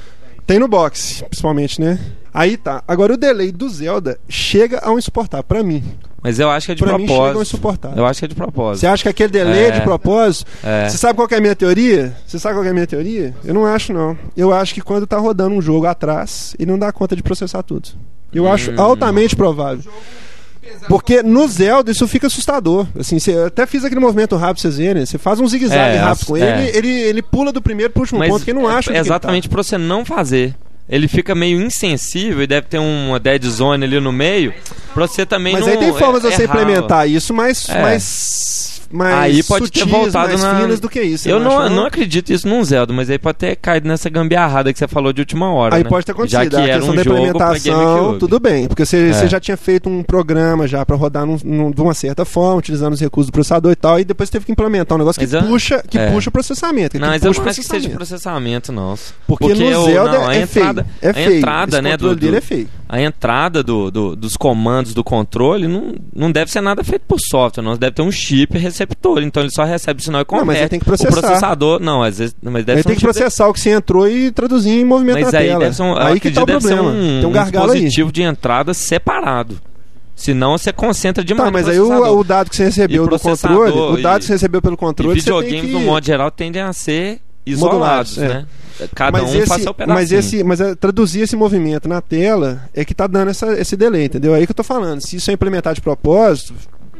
Tem no box, principalmente, né? Aí tá. Agora o delay do Zelda chega a um insuportável, pra mim. Mas eu acho que é de Pra mim chega a um propósito. insuportável. Eu acho que é de propósito. Você acha que aquele delay é de É. propósito? É. Você sabe qual que é a minha teoria? Você sabe qual que é a minha teoria? Eu não acho, não. Eu acho que quando tá rodando um jogo atrás, ele não dá conta de processar tudo. Eu acho Hum. altamente provável. Porque no Zelda isso fica assustador. Assim, você eu até fiz aquele movimento rápido pra vocês verem. Você faz um zigue-zague É, rápido com é. ele, ele, ele pula do primeiro pro último Mas ponto que não é- acha é ele tá. exatamente pra você não fazer. Ele fica meio insensível e deve ter uma dead zone ali no meio. Pra você também Mas não. aí tem formas de é- você errar. implementar isso mais, É. mais, mais Aí pode ter sutis, voltado mais na- finas do que isso. Eu você não, acha, não acredito isso num Zelda, mas aí pode ter caído nessa gambiarrada que você falou de última hora. Aí né? pode ter acontecido. Já que a questão um da implementação, tudo bem. Porque você, É. você já tinha feito um programa já pra rodar num- num- de uma certa forma, utilizando os recursos do processador e tal, e depois teve que implementar um negócio que eu- puxa, que é. puxa o processamento. que Não, mas eu não acho que seja processamento. não. Porque, Porque no o- Zelda não, a é entrada- feio. É a feio. entrada, Esse né, do- dele é feio. A entrada do, do- dos comandos do controle não, não deve ser nada feito por software, não. Deve ter um chip receptor, então ele só recebe o sinal e converte. mas ele tem que O processar. processador, não, às vezes, mas deve Ele ser tem um que tipo de- processar o que você entrou e traduzir em movimento Mas na aí tela. deve ser um, aí que tá o problema. um, Tem um um gargalo aí. dispositivo de entrada separado. Senão você concentra demais Tá, mas aí o, o dado que você recebeu E do controle, o dado e- que você recebeu pelo E controle, tem videogames, que... no modo geral, tendem a ser Modulados, isolados, é. né? Cada mas um esse, faz seu pedacinho. mas esse, mas é, traduzir esse movimento na tela é que tá dando essa, esse delay, entendeu? Aí que eu tô falando. Se isso é implementar de propósito,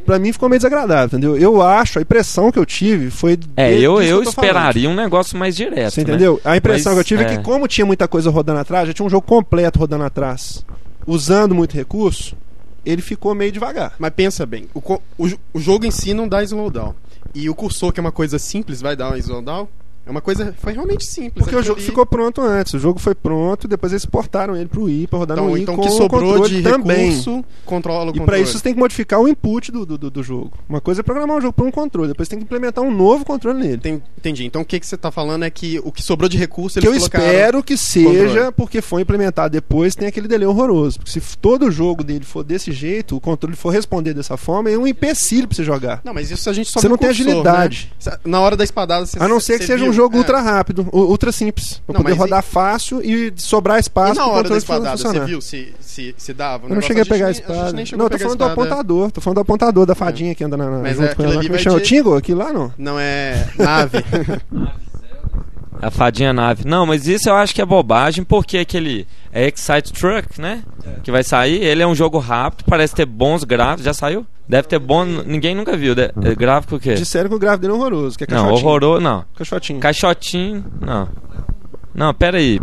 pra mim ficou meio desagradável, entendeu? Eu acho, a impressão que eu tive foi É, eu, eu esperaria um negócio mais direto. Você né? entendeu? A impressão Mas, que eu tive é é. que, como tinha muita coisa rodando atrás, já tinha um jogo completo rodando atrás, usando muito recurso, ele ficou meio devagar. Mas pensa bem, o, o o jogo em si não dá slowdown. E o cursor, que é uma coisa simples, vai dar um slowdown? É uma coisa. Foi realmente simples. Porque o jogo ali- ficou pronto antes. O jogo foi pronto, depois eles portaram ele pro Wii pra rodar no Então, Wii então com o que o sobrou controle de também. recurso controla o E pra isso você tem que modificar o input do, do, do- jogo. Uma coisa é programar um jogo por um controle, depois tem que implementar um novo controle nele. Tem- entendi. Então o que, que você tá falando é que o que sobrou de recurso que eles eu colocaram... espero que seja, controle. porque foi implementado depois, tem aquele delay horroroso. Porque se todo jogo dele for desse jeito, o controle for responder dessa forma, é um empecilho pra você jogar. Não, mas isso a gente só Você não o tem cursor, agilidade. né? Na hora da espadada você A não ser que seja um? Jogo É. ultra rápido, ultra simples. Pra Não, poder rodar fácil e sobrar espaço E na hora da espadada, você viu se, se, se dava? O Eu não cheguei a pegar a espada. nem chegou Não, a eu tô a falando do apontador. Tô falando do apontador, da fadinha que anda na, na, Mas junto é, com ela. ali Como é chama? Tingo? Aquilo lá não. Não é nave. A fadinha nave. Não, mas isso eu acho que é bobagem, porque aquele é Excite Truck, né? Que vai sair, ele é um jogo rápido, parece ter bons gráficos. Já saiu? Deve ter bom. Ninguém nunca viu. né? É gráfico o quê? Disseram que o gráfico dele é horroroso, que é Não, caixotinho. horroroso. Não. Caixotinho. Caixotinho. Não. Não, pera aí.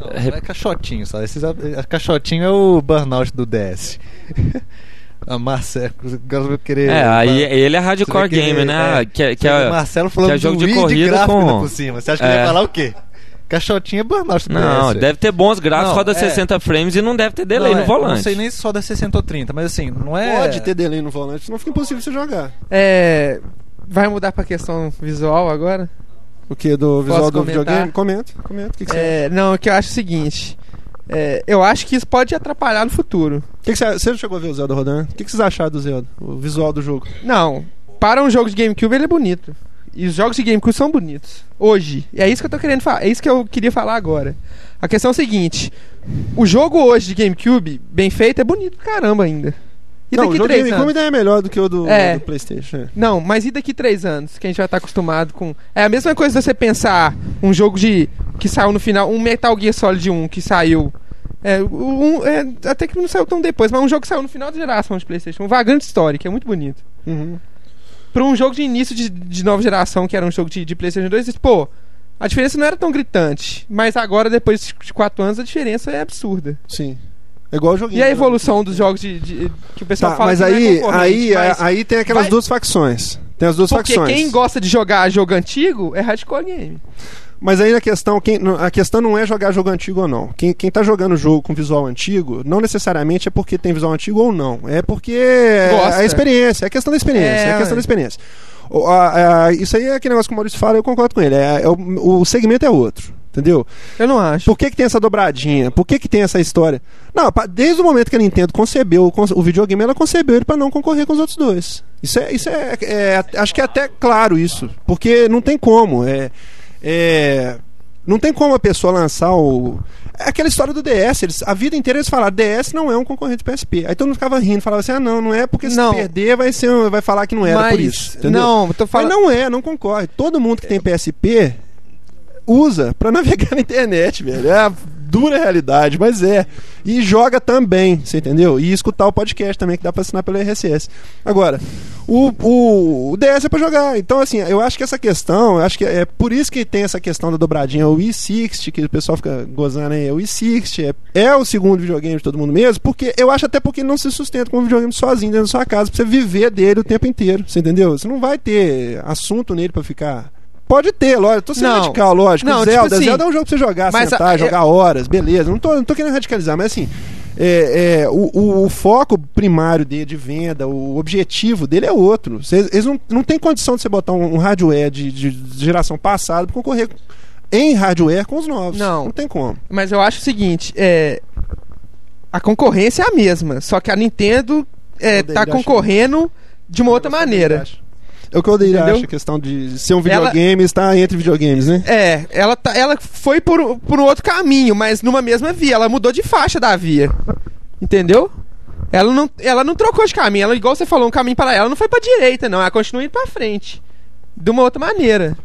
Não, é caixotinho, só. Esses, a, caixotinho é o burnout do DS. a Marcelo, agora eu vou querer. É, aí vai- ele é hardcore vai querer- game, né? é, que, é- que você vê é, o Marcelo falando que é jogo de corrida gráfico com- por cima. Você acha que ele É. ia falar o quê? Caixotinho é burnout Não, deve ter bons gráficos, Não, roda é. 60 frames e não deve ter delay Não, no é, volante. Não sei nem se só da 60 ou 30, mas assim, não é. Pode ter delay no volante, senão fica impossível você jogar. É, vai mudar pra questão visual agora? O que? Do visual Posso do comentar? videogame? Comenta, comenta. O que, que você acha? É, não, o que eu acho é o seguinte. É, eu acho que isso pode atrapalhar no futuro. O que, que você, você chegou a ver o Zelda rodando? O que, que vocês acharam do Zelda? O visual do jogo? Não, para um jogo de GameCube ele é bonito. E os jogos de GameCube são bonitos. Hoje. E é isso que eu tô querendo falar. É isso que eu queria falar agora. A questão é o seguinte: o jogo hoje de GameCube, bem feito, é bonito pra caramba ainda. E não, o daqui jogo três de anos? GameCube ainda é melhor do que o do, É. do Playstation. é. Não, mas e daqui três anos? Que a gente vai estar acostumado com. É a mesma coisa você pensar um jogo de. Que saiu no final. Um Metal Gear Solid 1 que saiu. É, um, é, até que não saiu tão depois, mas um jogo que saiu no final da geração de PlayStation. Um Vagrant Story, que é muito bonito. Uhum. Pra um jogo de início de, de nova geração, que era um jogo de, de PlayStation 2, pô, a diferença não era tão gritante. Mas agora, depois de quatro anos, a diferença é absurda. Sim. É igual o joguinho. E a né? evolução dos jogos de, de- que o pessoal Tá, fala mas que não é aí, aí, mas- aí tem aquelas vai- duas facções. Tem as duas Porque facções. quem gosta de jogar jogo antigo é hardcore game. Mas aí a questão, quem, a questão não é jogar jogo antigo ou não. Quem, quem tá jogando jogo com visual antigo, não necessariamente é porque tem visual antigo ou não. É porque é Gosta. a experiência, é a questão da experiência. É, É, questão da experiência. O- a- a- isso aí é aquele negócio que o Maurício fala, eu concordo com ele. É, é o, o segmento é outro. Entendeu? Eu não acho. Por que, que tem essa dobradinha? Por que, que tem essa história? Não, desde o momento que a Nintendo concebeu o, videogame, ela concebeu ele para não concorrer com os outros dois. Isso é, isso é, é- acho que é até claro isso, porque não tem como. É, é, não tem como a pessoa lançar o é aquela história do DS. Eles, a vida inteira eles falaram DS não é um concorrente do PSP. Aí todo mundo ficava rindo, falava assim: ah, não, não é porque se Não. perder vai ser, vai falar que não era mas, por isso. Entendeu? não, tô Mas falando. não é, não concorre. Todo mundo que tem PSP usa pra navegar na internet, velho. É a dura realidade, mas é. E joga também, você entendeu? E escutar o podcast também, que dá pra assinar pelo RSS. Agora, o, o, o DS é pra jogar. Então, assim, eu acho que essa questão, acho que é por isso que tem essa questão da dobradinha, o i60, que o pessoal fica gozando aí, o i60 é, é o segundo videogame de todo mundo mesmo, porque eu acho até porque não se sustenta com um videogame sozinho dentro da sua casa, pra você viver dele o tempo inteiro, você entendeu? Você não vai ter assunto nele pra ficar. Pode ter, lógico. Tô sendo Não. radical, lógico. Não, Zelda, tipo assim, Zelda é um jogo pra você jogar, sentar, a- jogar horas, beleza. Não tô, não tô querendo radicalizar, mas assim, é, é, o, o- o foco primário dele de venda, o objetivo dele é outro. Cês- Eles não, não tem condição de você botar um, um hardware de, de geração passada pra concorrer em hardware com os novos. Não. Não tem como. Mas eu acho o seguinte, é. A concorrência é a mesma, só que a Nintendo é, tá concorrendo de uma outra maneira. É o que o Odeir Entendeu? acha, a questão de ser um Ela- videogame está entre videogames, né? É, ela, tá, ela foi por, por um outro caminho, mas numa mesma via. Ela mudou de faixa da via. Entendeu? Ela não, ela não trocou de caminho. Ela, igual você falou, um caminho para ela não foi pra direita, não. Ela continua indo pra frente. De uma outra maneira.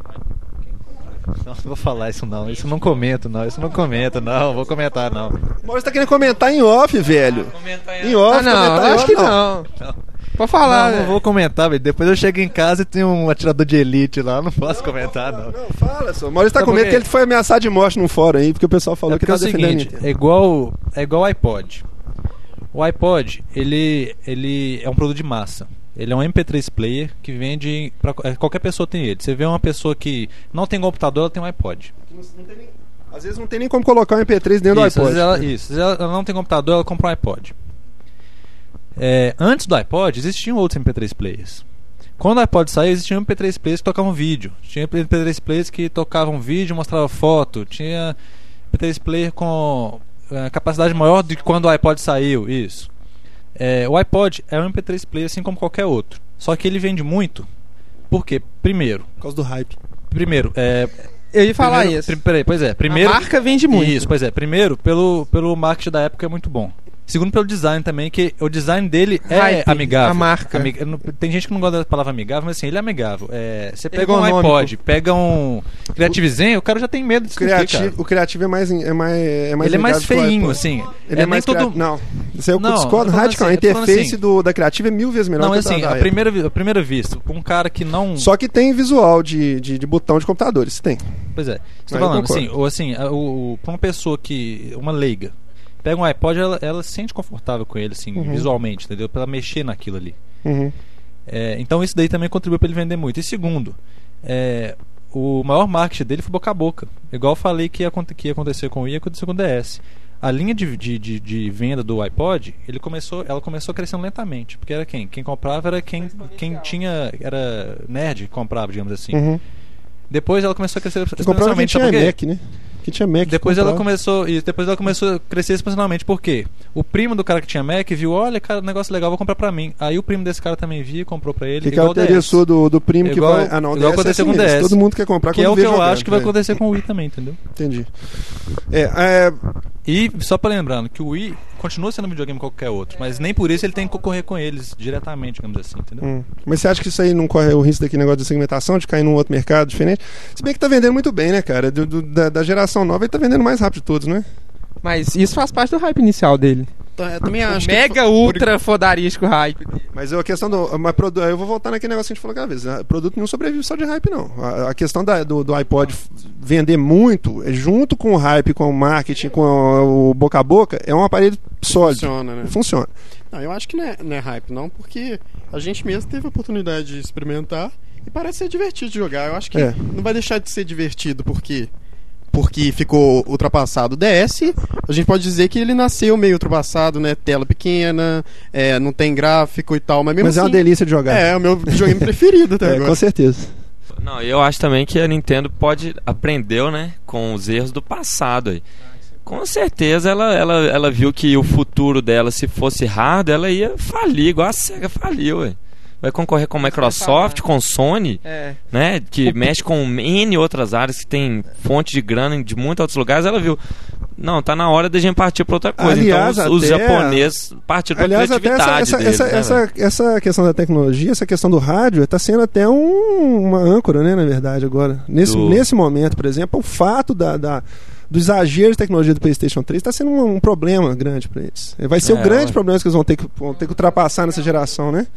Não, não vou falar isso não. Isso não comento, não. Isso não comento, não. Vou comentar, não. O Maurício tá querendo comentar em off, velho. Em off, Ah, não, comentar em eu acho off, que não. Pode falar, não, né? não vou comentar, velho. Depois eu chego em casa e tem um atirador de elite lá. Não posso comentar, não. Não, fala só. O Maurício tá Tá com medo porque- que ele foi ameaçado de morte num fórum aí, porque o pessoal falou É que porque é tá o defendendo. seguinte, é igual, é igual o iPod. O iPod, ele, ele é um produto de massa. Ele é um MP3 player que vende pra é, qualquer pessoa tem ele. Você vê uma pessoa que não tem computador, ela tem um iPod. Às vezes não tem nem como colocar um MP3 dentro isso, do às iPod. vezes ela, isso, às vezes ela não tem computador, ela compra um iPod. É, antes do iPod, existiam outros MP3 players. Quando o iPod saiu, existiam MP3 players que tocavam vídeo. Tinha MP3 players que tocavam vídeo, mostravam foto. Tinha MP3 player com é, capacidade maior do que quando o iPod saiu. Isso. É, o iPod é um MP3 player assim como qualquer outro. Só que ele vende muito. Por quê? Primeiro, Por causa do hype. primeiro, é, Eu ia falar primeiro, isso. peraí, pois é, primeiro A marca vende muito. isso, pois é. Primeiro, pelo, pelo marketing da época é muito bom. Segundo, pelo design também, que o design dele é Hype, amigável. a marca. Ami- não- tem gente que não gosta da palavra amigável, mas assim, ele é amigável. É, você pega um iPod, pega um Creative Zen, o cara já tem medo de O criativo, o criativo é mais, é mais, é mais Ele é mais o feinho, assim. Ele é, nem mais todo... Não, isso aí eu Não, discordo radical. assim, a interface assim. do, da criativa é mil vezes melhor Não, que a assim, da a primeira, a primeira vista, um cara que não... Só que tem visual de, de, de botão de computadores, tem. Pois é. Estou Aí eu falando, assim, ou assim, a- o, o- pra uma pessoa que. Uma leiga, pega um iPod, ela, ela se sente confortável com ele, assim, Uhum. visualmente, entendeu? Pra ela mexer naquilo ali. Uhum. É, então isso daí também contribuiu para ele vender muito. E segundo, é, o maior marketing dele foi boca a boca. Igual eu falei que ia, que ia acontecer com o i, aconteceu com o DS. A linha de, de, de, de venda do iPod, ele começou, ela começou crescendo lentamente. Porque era quem? Quem comprava era quem, quem tinha. Era nerd que comprava, digamos assim. Uhum. Depois ela começou a crescer Quem comprava quem exponencialmente. tinha? Mac, né? Que tinha Mac. Depois ela começou. E depois ela começou a crescer exponencialmente. Por quê? O primo do cara que tinha Mac viu, olha, cara, negócio legal, vou comprar pra mim. Aí o primo desse cara também viu e comprou pra ele. Que, que igual o interessou do, do primo que Igual- vai. Ah, não, igual DS é aconteceu assim com o. DS. Todo mundo quer comprar Que é o que eu jogando, acho que vai é. acontecer com o Wii também, entendeu? Entendi. É, é, E só pra lembrando que o Wii continua sendo um videogame como qualquer outro, mas nem por isso ele tem que concorrer com eles diretamente, digamos assim, entendeu? hum. Mas você acha que isso aí não corre o risco daquele negócio de segmentação, de cair num outro mercado diferente? Se bem que tá vendendo muito bem, né, cara? Do- do- da, da geração nova ele tá vendendo mais rápido de todos, né? Mas isso faz parte do hype inicial dele. Eu também acho. Mega ultra fodarístico hype. Mas a questão do. Mas eu vou voltar naquele negócio que a gente falou aquela vez. né? Produto nenhum sobrevive só de hype, não. A, a questão da- do, do iPod vender muito, é junto com o hype, com o marketing, com o, o boca a boca, é um aparelho sólido. Funciona, né? Funciona. Não, eu acho que não é, não é hype, não, porque a gente mesmo teve a oportunidade de experimentar e parece ser divertido de jogar. Eu acho que É. não vai deixar de ser divertido porque porque ficou ultrapassado o DS. A gente pode dizer que ele nasceu meio ultrapassado, né? Tela pequena, é, não tem gráfico e tal, mas mesmo Mas é assim. uma delícia de jogar. É, é o meu videogame preferido até É, agora. com certeza. Não, eu acho também que a Nintendo pode aprendeu, né, com os erros do passado aí. Com certeza ela, ela, ela viu que o futuro dela, se fosse hard, ela ia falir, igual a Sega faliu, ué. Vai concorrer com a Microsoft, com Sony, É. né, que mexe com N outras áreas, que tem fonte de grana de muitos outros lugares, ela viu. Não, tá na hora da gente partir para outra coisa. Aliás, então os, os até- japoneses partiram para Aliás, até essa, essa, deles, essa, né, essa, essa questão da tecnologia, essa questão do rádio, está sendo até um- uma âncora, né, na verdade, agora. Nesse, Do- nesse momento, por exemplo, o fato da, da- do exagero de tecnologia do PlayStation 3 está sendo um, um problema grande para eles. Vai ser É, o grande ué. problema que eles vão ter que, vão ter que ultrapassar nessa geração, né?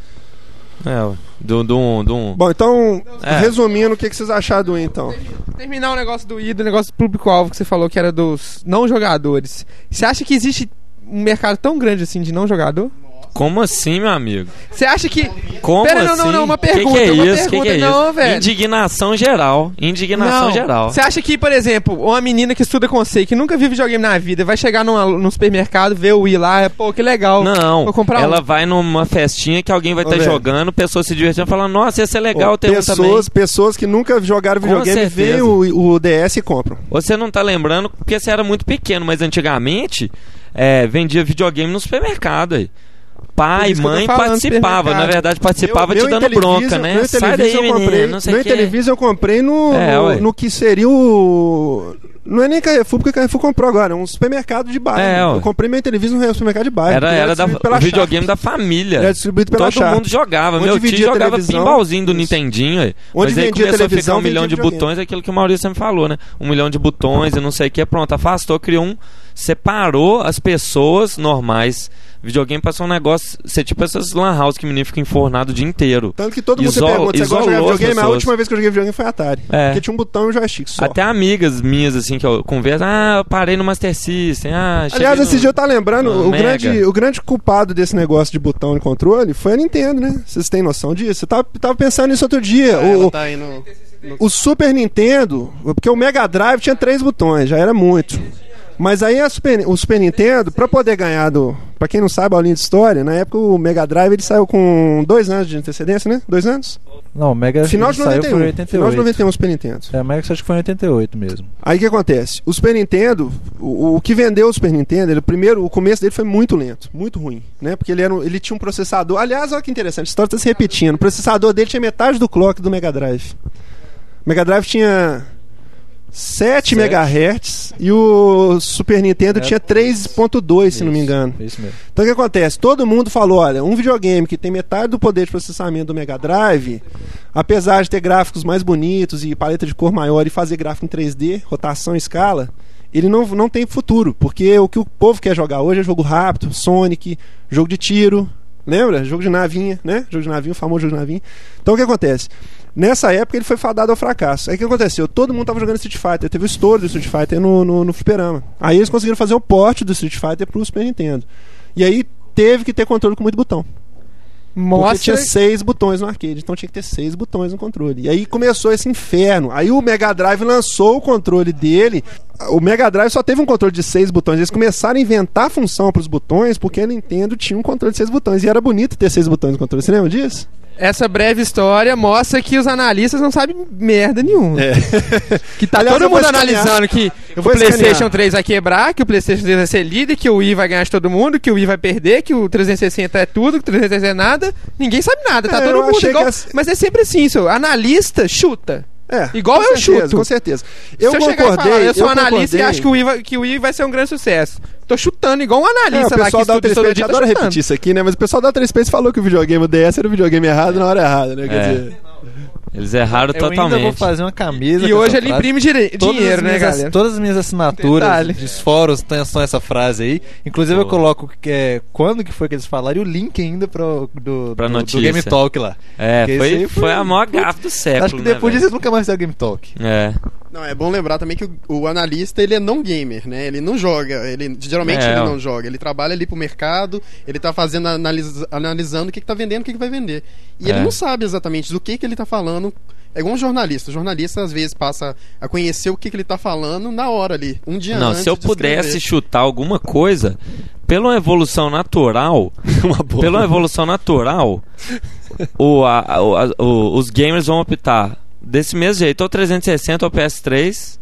É, do, do, do, Bom, então, É. resumindo, o que, que vocês acharam do Wii, então? Terminar o negócio do I, do negócio do público-alvo que você falou que era dos não jogadores. Você acha que existe um mercado tão grande assim de não jogador? Como assim, meu amigo? Você acha que. Como Pera, não, assim? não, não, uma Que pergunta, Que, é uma isso? Que pergunta, que é não, isso? velho. Indignação geral. Indignação Não. geral. Você acha que, por exemplo, uma menina que estuda conceito, que nunca viu videogame na vida, vai chegar numa, num supermercado, ver o Wii lá, pô, que legal. Não, Vou comprar ela um. vai numa festinha que alguém vai estar velho. jogando, pessoas se divertindo, falando, nossa, ia ser legal Ô, ter um pessoas, também. pessoas que nunca jogaram Com videogame veem o, o DS e compram. Você não tá lembrando porque você era muito pequeno, mas antigamente é, vendia videogame no supermercado aí. Pai, mãe falando, participava. Na verdade, participava Meu- te meu dando bronca, né? Meu Sai daí, menino, comprei, não sei meu o que. Intellivision eu comprei no, É, no, que seria o. Não é nem Carrefour, porque Carrefour comprou agora, é um supermercado de bairro. É, eu comprei meu Intellivision no supermercado de bairro. Era, era da, pela o videogame Sharp. da família. Era distribuído pela Todo Sharp. mundo jogava. Onde Meu tio jogava televisão, pinballzinho do isso. Nintendinho. Aí. Onde Mas aí vendia começou a ficar televisão, um milhão de videogame. botões, aquilo que o Maurício me falou, né? Um milhão de botões e não sei o que. Pronto, afastou, criou um. Separou as pessoas normais. Videogame passou um negócio. Ser tipo essas lan house que o menino fica enfornado o dia inteiro. Tanto que todo mundo Isol- se pergunta, você gosta de jogar videogame? A última vez que eu joguei videogame foi Atari. É. Porque tinha um botão e um joystick só. Até amigas minhas, assim, que eu converso. Ah, eu parei no Master System. Ah, Aliás, no... esse dia eu tava lembrando, o Mega. grande, o grande culpado desse negócio de botão e controle foi a Nintendo, né? Vocês têm noção disso? Eu tava, tava pensando nisso outro dia. É, o, tá aí no. o Super Nintendo, porque o Mega Drive tinha três botões, já era muito. Mas aí Super- o Super Nintendo, pra poder ganhar do. Pra quem não sabe, a aulinha de história, na época o Mega Drive ele saiu com dois anos de antecedência, né? Dois anos? Não, o Mega Final de saiu 91. foi em 88. Final de 91 o Super Nintendo. É, o Mega acho que foi em 88 mesmo. Aí o que acontece? O Super Nintendo, o, o que vendeu o Super Nintendo, ele, primeiro, o começo dele foi muito lento, muito ruim, né? Porque ele, era, ele tinha um processador. Aliás, olha que interessante, a história está se repetindo. O processador dele tinha metade do clock do Mega Drive. O Mega Drive tinha 7 Sete. MHz e o Super Nintendo É, tinha 3.2, se não me engano. Isso mesmo. Então o que acontece? Todo mundo falou: olha, um videogame que tem metade do poder de processamento do Mega Drive, apesar de ter gráficos mais bonitos e paleta de cor maior e fazer gráfico em 3D, rotação e escala, ele não, não tem futuro, porque o que o povo quer jogar hoje é jogo rápido, Sonic, jogo de tiro, lembra? Jogo de navinha, né? Jogo de navinha, o famoso jogo de navinha. Então o que acontece? Nessa época ele foi fadado ao fracasso. Aí o que aconteceu? Todo mundo tava jogando Street Fighter, teve o estouro do Street Fighter no, no, no fliperama. Aí eles conseguiram fazer o porte do Street Fighter pro Super Nintendo. E aí teve que ter controle com muito botão. Porque Mostra. tinha seis botões no arcade, então tinha que ter seis botões no controle. E aí começou esse inferno. Aí o Mega Drive lançou o controle dele. O Mega Drive só teve um controle de seis botões. Eles começaram a inventar função para os botões, porque a Nintendo tinha um controle de seis botões. E era bonito ter seis botões no controle. Você lembra disso? Essa breve história mostra que os analistas não sabem merda nenhuma. É. Que tá Aliás, todo mundo analisando que o PlayStation escanear. 3 vai quebrar, que o PlayStation 3 vai ser líder, que o Wii vai ganhar de todo mundo, que o Wii vai perder, que o 360 é tudo, que o 360 é nada. Ninguém sabe nada, tá É, todo mundo igual. que as- Mas é sempre assim, seu analista chuta. É, Igual eu certeza, chuto. Com certeza. Eu Se eu concordei. falar, eu sou analista concordei. e acho que o, Wii vai, que o Wii vai ser um grande sucesso. Tô chutando igual um É, analista o lá que pessoal da estuda todo 3 dia, tá adora chutando. repetir isso aqui, né? Mas o pessoal da 3 falou que o videogame o DS era o videogame errado na hora errada, né? Quer É. dizer, Eles erraram Eu ainda vou totalmente. fazer uma camisa. E hoje ele frase. imprime Todas dinheiro, né, galera? Todas as minhas assinaturas Detalhe. de fóruns têm são essa frase aí. Inclusive eu Pô. coloco que é, quando que foi que eles falaram e o link ainda pro, do, Pra do, do notícia. Game Talk lá. É, foi, foi, foi- a maior gafe do século, Acho que né, depois velho? disso nunca mais o Game Talk. É. Não, é bom lembrar também que o, o analista ele é não gamer, né? Ele não joga, ele geralmente É, ele ó. não joga, ele trabalha ali pro mercado, ele tá fazendo analisa- analisando o que, que tá vendendo, o que, que vai vender. E É. ele não sabe exatamente do que que ele tá falando. É igual um jornalista. O jornalista às vezes passa a conhecer o que, que ele tá falando na hora ali, um dia Não, antes. se eu de pudesse chutar alguma coisa, pela evolução natural, pela evolução natural, o, a- a- o- os gamers vão optar desse mesmo jeito, ou 360 ou PS3,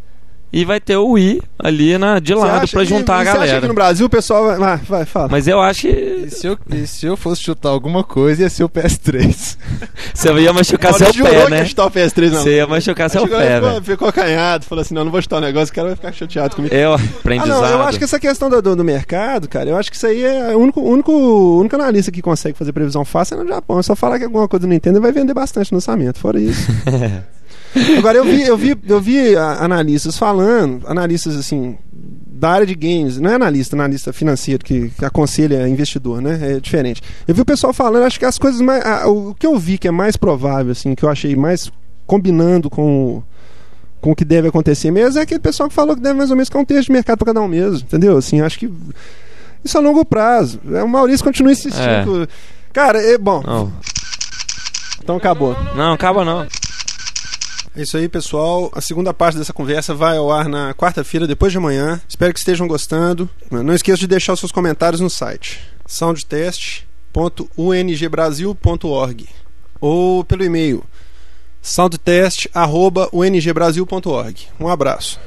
e vai ter o Wii ali na, de lado que- juntar a e Você acha que galera. no Brasil o pessoal vai. Vai, vai fala. Mas eu acho que E se, eu, e se eu fosse chutar alguma coisa, ia ser o PS3. você ia machucar seu jurou pé, né? chutar o PS3 não. Você ia machucar seu pé, ficou, ficou acanhado, falou assim: não, não vou chutar o negócio, o cara vai ficar chateado comigo. Eu, Ah, aprendizado. não, eu acho que essa questão do, do, do mercado, cara, eu acho que isso aí é o único, único, único analista que consegue fazer previsão fácil é no Japão. É só falar que alguma coisa não entende vai vender bastante no lançamento, fora isso. Agora, eu vi, eu vi, eu vi ah, analistas falando, analistas assim, da área de games, não é analista, analista financeiro que, que aconselha investidor, né? É diferente. Eu vi o pessoal falando, acho que as coisas mais. ah, o que eu vi que é mais provável, assim, que eu achei mais combinando com o com o que deve acontecer mesmo, é aquele pessoal que falou que deve mais ou menos ficar um terço de mercado para cada um mesmo, entendeu? Assim, acho que isso a longo prazo. É, o Maurício continua insistindo. Cara, é bom. Não, Então acabou. não, acaba não. É isso aí, pessoal. A segunda parte dessa conversa vai ao ar na quarta-feira, depois de amanhã. Espero que estejam gostando. Não esqueça de deixar os seus comentários no site soundtest.ungbrasil.org ou pelo e-mail soundtest.ungbrasil.org. Um abraço.